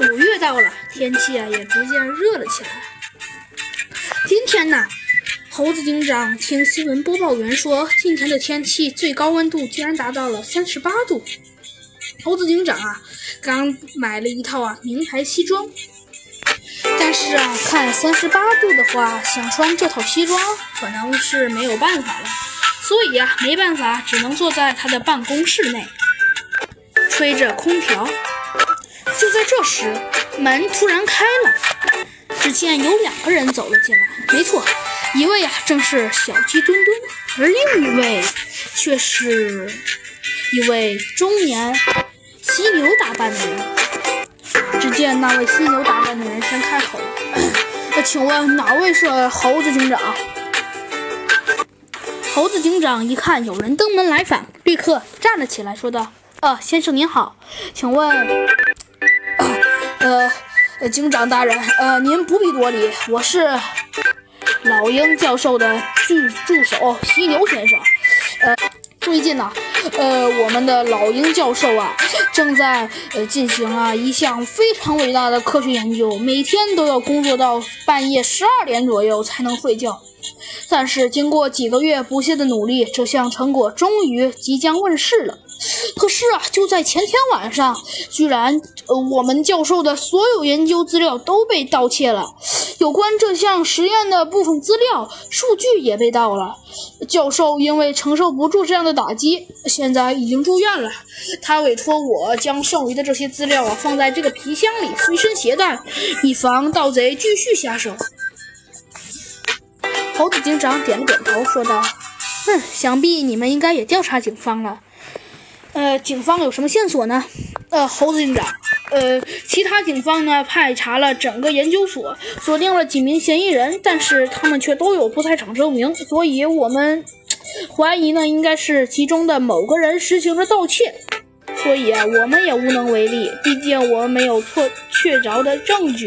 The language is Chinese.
五月到了，天气啊也逐渐热了起来。今天呢，猴子警长听新闻播报员说，今天的天气最高温度竟然达到了三十八度。猴子警长啊，刚买了一套啊名牌西装，但是啊，看三十八度的话，想穿这套西装可能是没有办法了，所以呀，没办法，只能坐在他的办公室内，吹着空调。这时，门突然开了，只见有两个人走了进来。没错，一位啊正是小鸡墩墩，而另一位却是一位中年犀牛打扮的人。只见那位犀牛打扮的人先开口：“ 那请问哪位是猴子警长？”猴子警长一看有人登门来访，立刻站了起来，说道：“啊，先生您好，请问……”呃，警长大人，呃，您不必多礼，我是老鹰教授的助助手犀牛先生。呃，最近呢，呃，我们的老鹰教授啊，正在呃进行啊一项非常伟大的科学研究，每天都要工作到半夜十二点左右才能睡觉。但是经过几个月不懈的努力，这项成果终于即将问世了。可是啊，就在前天晚上，居然呃，我们教授的所有研究资料都被盗窃了。有关这项实验的部分资料、数据也被盗了。教授因为承受不住这样的打击，现在已经住院了。他委托我将剩余的这些资料啊放在这个皮箱里，随身携带，以防盗贼继续下手。猴子警长点了点头，说道：“嗯，想必你们应该也调查警方了。”呃，警方有什么线索呢？呃，猴子警长，呃，其他警方呢派查了整个研究所，锁定了几名嫌疑人，但是他们却都有不在场证明，所以我们怀疑呢应该是其中的某个人实行了盗窃，所以啊，我们也无能为力，毕竟我们没有错确凿的证据。